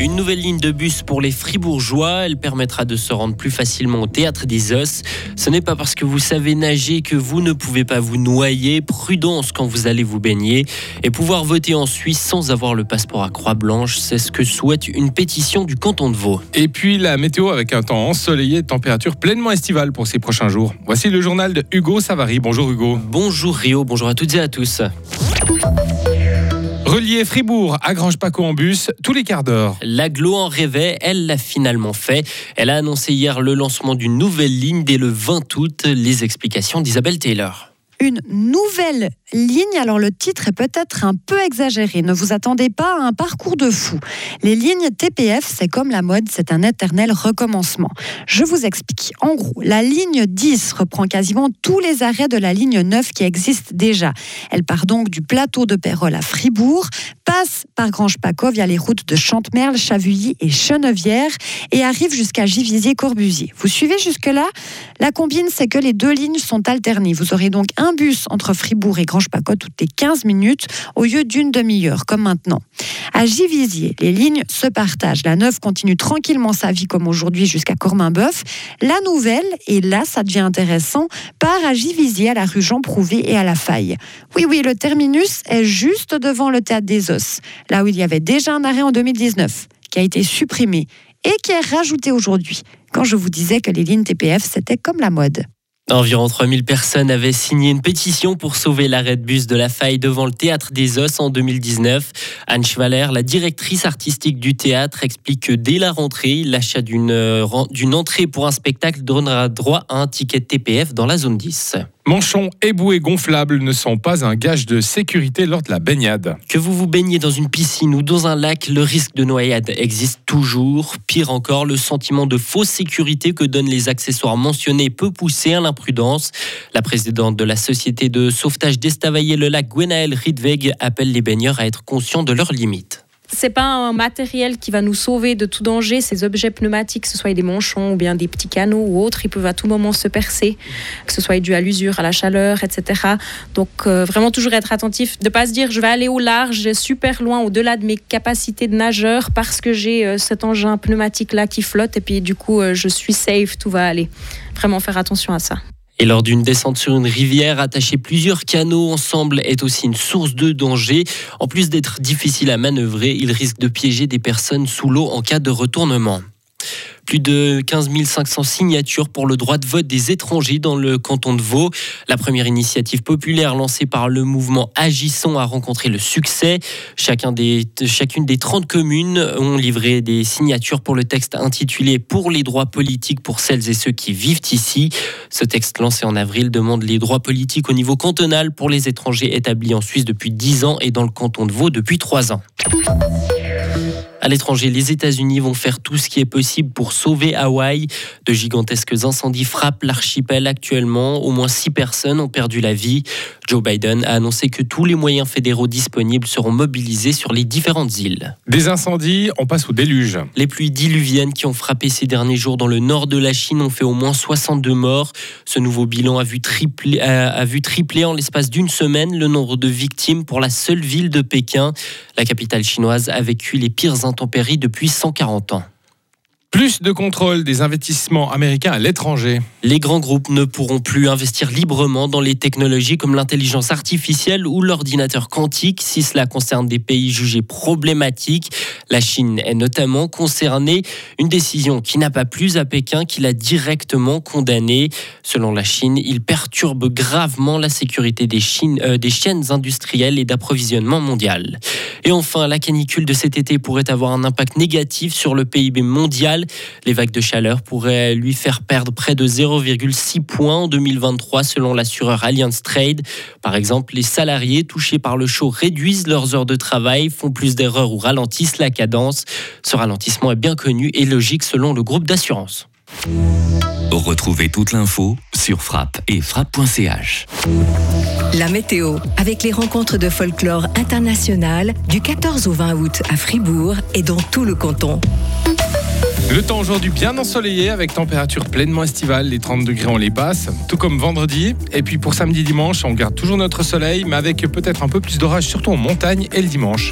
Une nouvelle ligne de bus pour les Fribourgeois. Elle permettra de se rendre plus facilement au théâtre des Os. Ce n'est pas parce que vous savez nager que vous ne pouvez pas vous noyer. Prudence quand vous allez vous baigner. Et pouvoir voter en Suisse sans avoir le passeport à Croix-Blanche, c'est ce que souhaite une pétition du canton de Vaud. Et puis la météo avec un temps ensoleillé, température pleinement estivale pour ces prochains jours. Voici le journal de Hugo Savary. Bonjour Hugo. Bonjour Rio, bonjour à toutes et à tous. Relier Fribourg à Grange-Paco en bus tous les quarts d'heure. L'aglo en rêvait, elle l'a finalement fait. Elle a annoncé hier le lancement d'une nouvelle ligne dès le 20 août. Les explications d'Isabelle Taylor une nouvelle ligne. Alors le titre est peut-être un peu exagéré. Ne vous attendez pas à un parcours de fou. Les lignes TPF, c'est comme la mode, c'est un éternel recommencement. Je vous explique. En gros, la ligne 10 reprend quasiment tous les arrêts de la ligne 9 qui existe déjà. Elle part donc du plateau de Pérol à Fribourg, passe par Grange-Paco via les routes de Chantemerle, Chavully et Chenevière et arrive jusqu'à Givisier-Corbusier. Vous suivez jusque-là? La combine, c'est que les deux lignes sont alternées. Vous aurez donc un bus entre Fribourg et Grange-Paco toutes les 15 minutes au lieu d'une demi-heure, comme maintenant. À Givisier, les lignes se partagent. La 9 continue tranquillement sa vie comme aujourd'hui jusqu'à Corminboeuf. La nouvelle, et là ça devient intéressant, part à Givisier, à la rue Jean Prouvé et à la Faille. Oui, oui, le terminus est juste devant le théâtre des Os, là où il y avait déjà un arrêt en 2019, qui a été supprimé et qui est rajouté aujourd'hui, quand je vous disais que les lignes TPF, c'était comme la mode. Environ 3000 personnes avaient signé une pétition pour sauver l'arrêt de bus de la faille devant le théâtre des Os en 2019. Anne Schwaller, la directrice artistique du théâtre, explique que dès la rentrée, l'achat d'une euh, entrée pour un spectacle donnera droit à un ticket TPF dans la zone 10. Manchons et bouées gonflables ne sont pas un gage de sécurité lors de la baignade. Que vous vous baignez dans une piscine ou dans un lac, le risque de noyade existe toujours. Pire encore, le sentiment de fausse sécurité que donnent les accessoires mentionnés peut pousser à l'imprudence. La présidente de la société de sauvetage d'Estavayer le lac, Gwenaëlle Rydweg, appelle les baigneurs à être conscients de leurs limites c'est pas un matériel qui va nous sauver de tout danger. Ces objets pneumatiques, que ce soit des manchons ou bien des petits canaux ou autres, ils peuvent à tout moment se percer, que ce soit dû à l'usure, à la chaleur, etc. Donc euh, vraiment toujours être attentif, de pas se dire je vais aller au large, super loin, au-delà de mes capacités de nageur parce que j'ai euh, cet engin pneumatique là qui flotte et puis du coup euh, je suis safe, tout va aller. Vraiment faire attention à ça. Et lors d'une descente sur une rivière, attacher plusieurs canaux ensemble est aussi une source de danger. En plus d'être difficile à manœuvrer, il risque de piéger des personnes sous l'eau en cas de retournement. Plus de 15 500 signatures pour le droit de vote des étrangers dans le canton de Vaud. La première initiative populaire lancée par le mouvement Agissons a rencontré le succès. Chacune des 30 communes ont livré des signatures pour le texte intitulé Pour les droits politiques pour celles et ceux qui vivent ici. Ce texte lancé en avril demande les droits politiques au niveau cantonal pour les étrangers établis en Suisse depuis 10 ans et dans le canton de Vaud depuis 3 ans. À l'étranger, les États-Unis vont faire tout ce qui est possible pour sauver Hawaï. De gigantesques incendies frappent l'archipel actuellement. Au moins six personnes ont perdu la vie. Joe Biden a annoncé que tous les moyens fédéraux disponibles seront mobilisés sur les différentes îles. Des incendies, on passe au déluge. Les pluies diluviennes qui ont frappé ces derniers jours dans le nord de la Chine ont fait au moins 62 morts. Ce nouveau bilan a vu tripler, a vu tripler en l'espace d'une semaine le nombre de victimes pour la seule ville de Pékin. La capitale chinoise a vécu les pires intempéries depuis 140 ans. Plus de contrôle des investissements américains à l'étranger. Les grands groupes ne pourront plus investir librement dans les technologies comme l'intelligence artificielle ou l'ordinateur quantique si cela concerne des pays jugés problématiques. La Chine est notamment concernée, une décision qui n'a pas plus à Pékin qui l'a directement condamnée. Selon la Chine, il perturbe gravement la sécurité des, euh, des chaînes industrielles et d'approvisionnement mondial. Et enfin, la canicule de cet été pourrait avoir un impact négatif sur le PIB mondial les vagues de chaleur pourraient lui faire perdre près de 0,6 points en 2023 selon l'assureur Allianz Trade. Par exemple, les salariés touchés par le chaud réduisent leurs heures de travail, font plus d'erreurs ou ralentissent la cadence. Ce ralentissement est bien connu et logique selon le groupe d'assurance. Retrouvez toute l'info sur frappe et frappe.ch. La météo, avec les rencontres de folklore international du 14 au 20 août à Fribourg et dans tout le canton. Le temps aujourd'hui bien ensoleillé avec température pleinement estivale, les 30 degrés on les passe, tout comme vendredi. Et puis pour samedi dimanche, on garde toujours notre soleil, mais avec peut-être un peu plus d'orage, surtout en montagne et le dimanche.